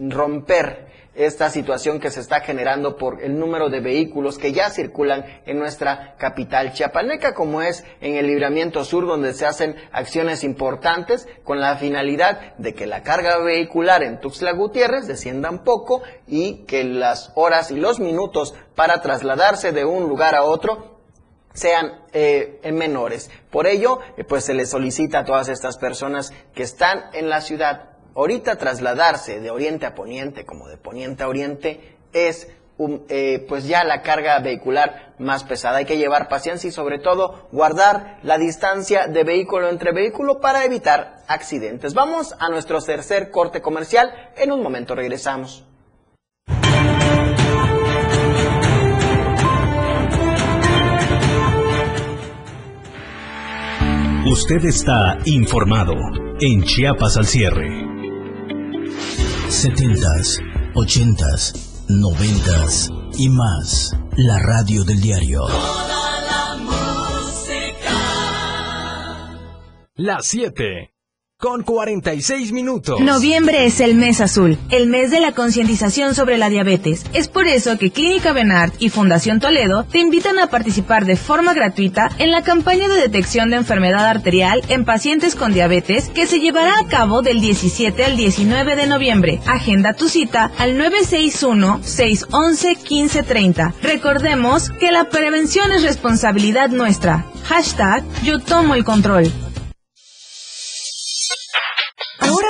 romper esta situación que se está generando por el número de vehículos que ya circulan en nuestra capital chiapaneca, como es en el libramiento sur, donde se hacen acciones importantes con la finalidad de que la carga vehicular en Tuxtla Gutiérrez descienda un poco y que las horas y los minutos para trasladarse de un lugar a otro sean eh, menores. Por ello, eh, pues se les solicita a todas estas personas que están en la ciudad ahorita trasladarse de oriente a poniente como de poniente a oriente es eh, pues ya la carga vehicular más pesada. Hay que llevar paciencia y sobre todo guardar la distancia de vehículo entre vehículo para evitar accidentes. Vamos a nuestro tercer corte comercial. En un momento regresamos. Usted está informado en Chiapas al cierre. 70s, 80s, 90s y más. La radio del diario. Las 7 con 46 minutos. Noviembre es el mes azul, el mes de la concientización sobre la diabetes. Es por eso que Clínica Benart y Fundación Toledo te invitan a participar de forma gratuita en la campaña de detección de enfermedad arterial en pacientes con diabetes que se llevará a cabo del 17 al 19 de noviembre. Agenda tu cita al 961-611-1530. Recordemos que la prevención es responsabilidad nuestra. Hashtag yo tomo el control.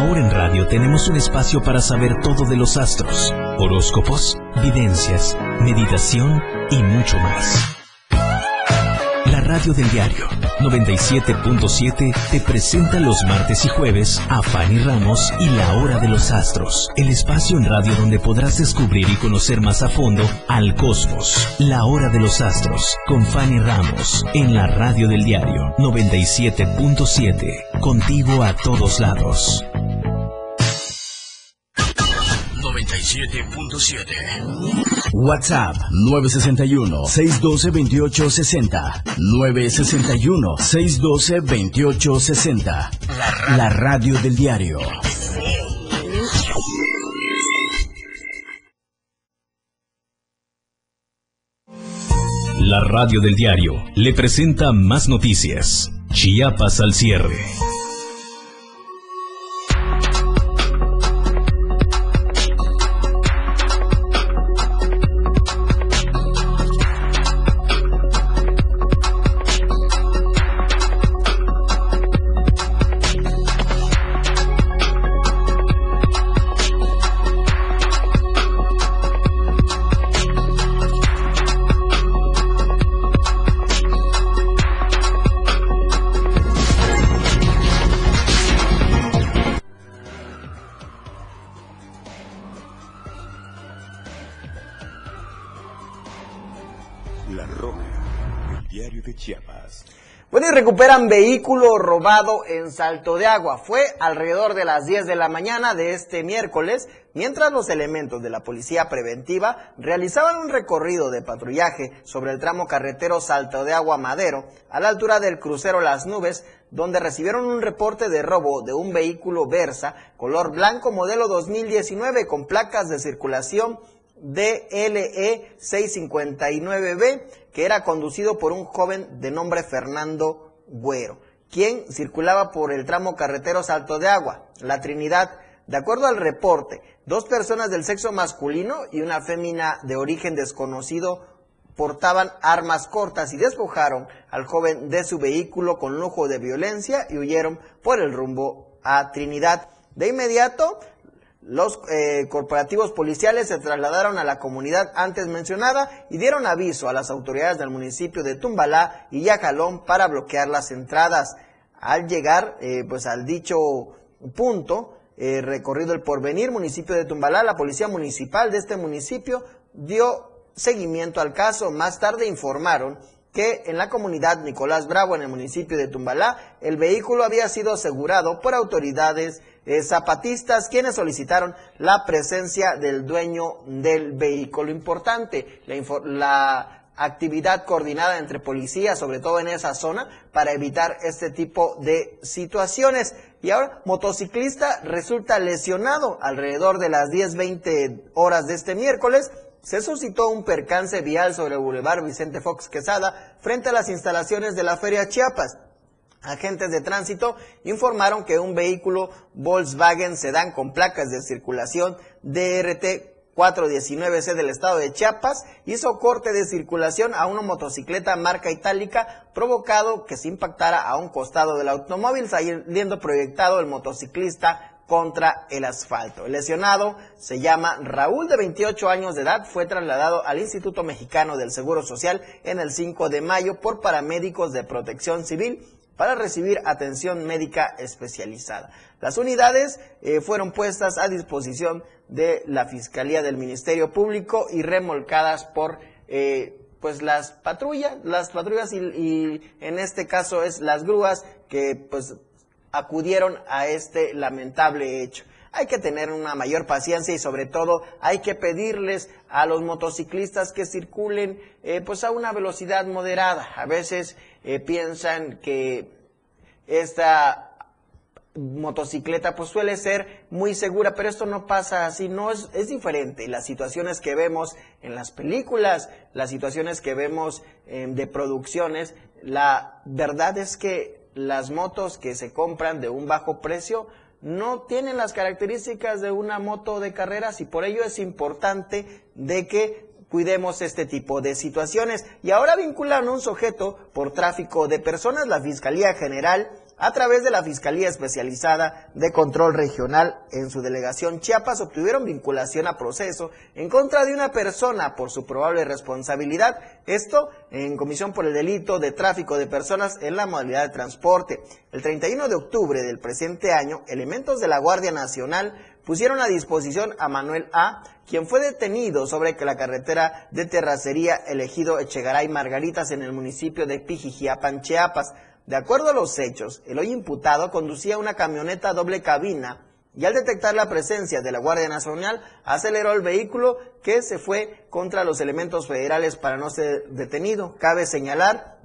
Ahora en radio tenemos un espacio para saber todo de los astros, horóscopos, videncias, meditación y mucho más. La radio del diario 97.7 te presenta los martes y jueves a Fanny Ramos y la hora de los astros, el espacio en radio donde podrás descubrir y conocer más a fondo al cosmos. La hora de los astros con Fanny Ramos en la radio del diario 97.7, contigo a todos lados. 97.7. WhatsApp 961-612-2860. 961-612-2860. La, ra- la radio del diario. La radio del diario le presenta más noticias. Chiapas al cierre. Recuperan vehículo robado en Salto de Agua. Fue alrededor de las 10 de la mañana de este miércoles, mientras los elementos de la Policía Preventiva realizaban un recorrido de patrullaje sobre el tramo carretero Salto de Agua Madero, a la altura del crucero Las Nubes, donde recibieron un reporte de robo de un vehículo Versa color blanco modelo 2019 con placas de circulación DLE 659B, que era conducido por un joven de nombre Fernando Güero, quien circulaba por el tramo carretero Salto de Agua, La Trinidad. De acuerdo al reporte, dos personas del sexo masculino y una fémina de origen desconocido portaban armas cortas y despojaron al joven de su vehículo con lujo de violencia y huyeron por el rumbo a Trinidad. De inmediato, los eh, corporativos policiales se trasladaron a la comunidad antes mencionada y dieron aviso a las autoridades del municipio de Tumbalá y Yajalón para bloquear las entradas. Al llegar eh, pues al dicho punto, eh, recorrido el porvenir, municipio de Tumbalá, la policía municipal de este municipio dio seguimiento al caso. Más tarde informaron que en la comunidad Nicolás Bravo, en el municipio de Tumbalá, el vehículo había sido asegurado por autoridades eh, zapatistas, quienes solicitaron la presencia del dueño del vehículo. Importante, la, actividad coordinada entre policías, sobre todo en esa zona, para evitar este tipo de situaciones. Y ahora, motociclista resulta lesionado alrededor de las 10-20 horas de este miércoles se suscitó un percance vial sobre el Boulevard Vicente Fox Quesada frente a las instalaciones de la Feria Chiapas. Agentes de tránsito informaron que un vehículo Volkswagen Sedan con placas de circulación DRT 419C del estado de Chiapas hizo corte de circulación a una motocicleta marca itálica provocado que se impactara a un costado del automóvil saliendo proyectado el motociclista contra el asfalto. El lesionado se llama Raúl de 28 años de edad, fue trasladado al Instituto Mexicano del Seguro Social en el 5 de mayo por paramédicos de protección civil para recibir atención médica especializada. Las unidades eh, fueron puestas a disposición de la Fiscalía del Ministerio Público y remolcadas por eh, pues las patrullas, las patrullas y, en este caso es las grúas que pues acudieron a este lamentable hecho. Hay que tener una mayor paciencia y sobre todo hay que pedirles a los motociclistas que circulen eh, pues a una velocidad moderada. A veces eh, piensan que esta motocicleta pues suele ser muy segura, pero esto no pasa así, no es, es diferente. Las situaciones que vemos en las películas, las situaciones que vemos eh, de producciones, la verdad es que las motos que se compran de un bajo precio no tienen las características de una moto de carreras y por ello es importante de que cuidemos este tipo de situaciones. Y ahora vinculan un sujeto por tráfico de personas, la Fiscalía General a través de la Fiscalía Especializada de Control Regional en su delegación Chiapas obtuvieron vinculación a proceso en contra de una persona por su probable responsabilidad, esto en comisión por el delito de tráfico de personas en la modalidad de transporte. El 31 de octubre del presente año, elementos de la Guardia Nacional pusieron a disposición a Manuel A., quien fue detenido sobre la carretera de terracería elegido Echegaray Margaritas en el municipio de Pijijiapan, Chiapas. De acuerdo a los hechos, el hoy imputado conducía una camioneta doble cabina y al detectar la presencia de la Guardia Nacional aceleró el vehículo que se fue contra los elementos federales para no ser detenido. Cabe señalar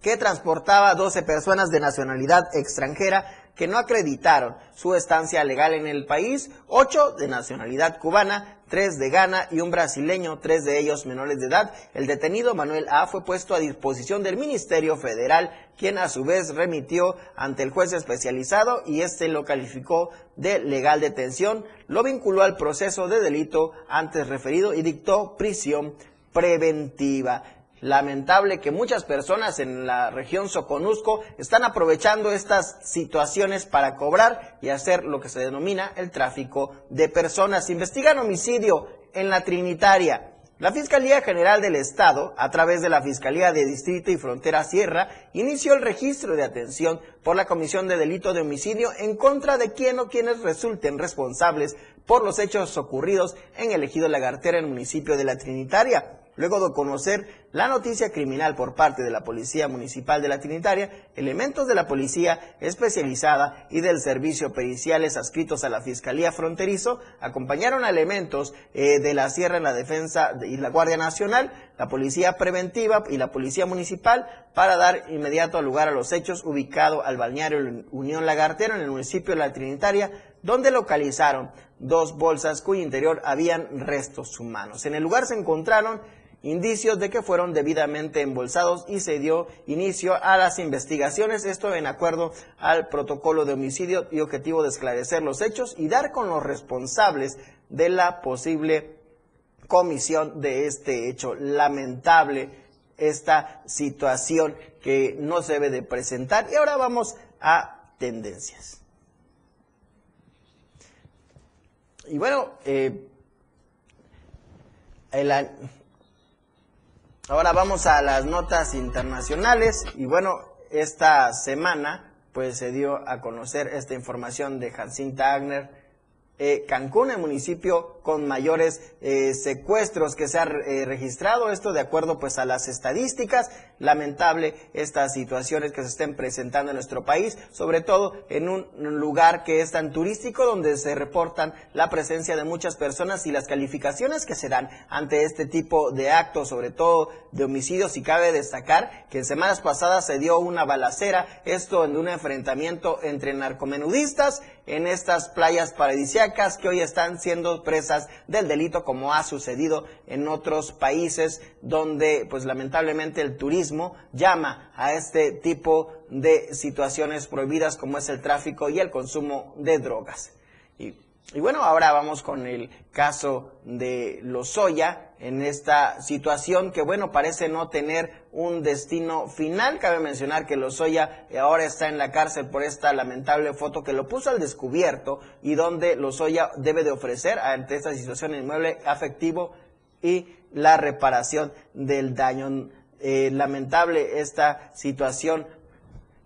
que transportaba 12 personas de nacionalidad extranjera que no acreditaron su estancia legal en el país, 8 de nacionalidad cubana, tres de Ghana y un brasileño, tres de ellos menores de edad. El detenido Manuel A fue puesto a disposición del Ministerio Federal, quien a su vez remitió ante el juez especializado y este lo calificó de legal detención, lo vinculó al proceso de delito antes referido y dictó prisión preventiva. Lamentable que muchas personas en la región Soconusco están aprovechando estas situaciones para cobrar y hacer lo que se denomina el tráfico de personas. Investigan homicidio en la Trinitaria. La Fiscalía General del Estado, a través de la Fiscalía de Distrito y Frontera Sierra, inició el registro de atención por la comisión de delito de homicidio en contra de quien o quienes resulten responsables por los hechos ocurridos en el ejido Lagartera en el municipio de la Trinitaria. Luego de conocer la noticia criminal por parte de la Policía Municipal de la Trinitaria, elementos de la Policía Especializada y del Servicio Periciales adscritos a la Fiscalía Fronterizo acompañaron a elementos eh, de la Sierra en la Defensa y la Guardia Nacional, la Policía Preventiva y la Policía Municipal para dar inmediato lugar a los hechos ubicado al balneario Unión Lagartero en el municipio de la Trinitaria, donde localizaron dos bolsas cuyo interior habían restos humanos. En el lugar se encontraron indicios de que fueron debidamente embolsados y se dio inicio a las investigaciones, esto en acuerdo al protocolo de homicidio y objetivo de esclarecer los hechos y dar con los responsables de la posible comisión de este hecho lamentable, esta situación que no se debe de presentar. Y ahora vamos a tendencias. Y bueno, eh, ahora vamos a las notas internacionales. Y bueno, esta semana pues se dio a conocer esta información de Jacinta Agner, eh, Cancún, el municipio con mayores eh, secuestros que se ha eh, registrado, esto de acuerdo pues a las estadísticas, lamentable estas situaciones que se estén presentando en nuestro país, sobre todo en un lugar que es tan turístico donde se reportan la presencia de muchas personas y las calificaciones que se dan ante este tipo de actos, sobre todo de homicidios. Y cabe destacar que en semanas pasadas se dio una balacera, esto en un enfrentamiento entre narcomenudistas en estas playas paradisíacas que hoy están siendo presas del delito como ha sucedido en otros países donde pues lamentablemente el turismo llama a este tipo de situaciones prohibidas como es el tráfico y el consumo de drogas. Y bueno, ahora vamos con el caso de Lozoya en esta situación que, bueno, parece no tener un destino final. Cabe mencionar que Lozoya ahora está en la cárcel por esta lamentable foto que lo puso al descubierto y donde Lozoya debe de ofrecer ante esta situación inmueble afectivo y la reparación del daño. Eh, lamentable esta situación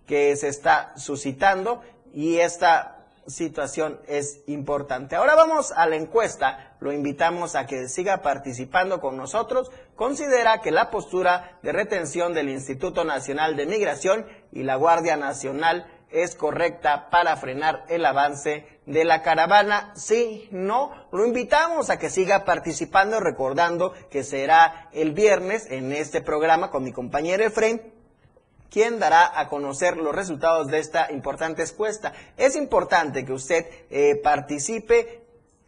que se está suscitando y esta situación es importante. Ahora vamos a la encuesta. Lo invitamos a que siga participando con nosotros. Considera que la postura de retención del Instituto Nacional de Migración y la Guardia Nacional es correcta para frenar el avance de la caravana. Sí, no, lo invitamos a que siga participando, recordando que será el viernes en este programa con mi compañero Efraín ¿Quién dará a conocer los resultados de esta importante encuesta. Es importante que usted eh, participe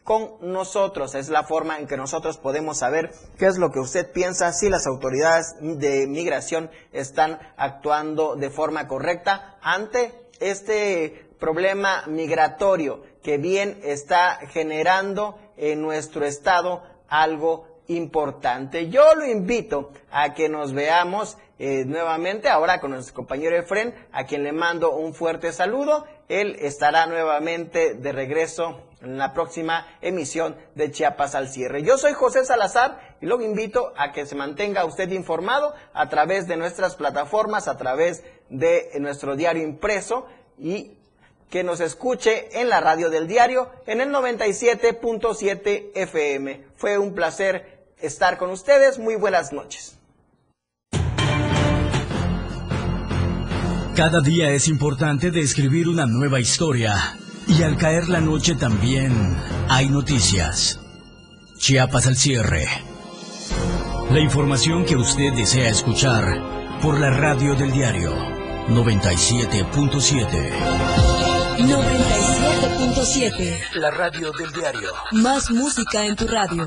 con nosotros. Es la forma en que nosotros podemos saber qué es lo que usted piensa, si las autoridades de migración están actuando de forma correcta ante este problema migratorio que bien está generando en nuestro estado algo importante. Yo lo invito a que nos veamos eh, nuevamente ahora con nuestro compañero Efren, a quien le mando un fuerte saludo. Él estará nuevamente de regreso en la próxima emisión de Chiapas al cierre. Yo soy José Salazar y lo invito a que se mantenga usted informado a través de nuestras plataformas, a través de nuestro diario impreso y que nos escuche en la radio del diario en el 97.7 FM. Fue un placer estar con ustedes. Muy buenas noches. Cada día es importante de escribir una nueva historia. Y al caer la noche también hay noticias. Chiapas al cierre. La información que usted desea escuchar por la radio del diario 97.7. 97.7. La radio del diario. Más música en tu radio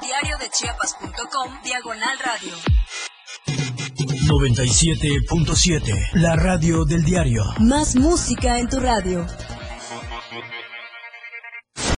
www.diariodechiapas.com Diagonal Radio. 97.7 La radio del diario. Más música en tu radio.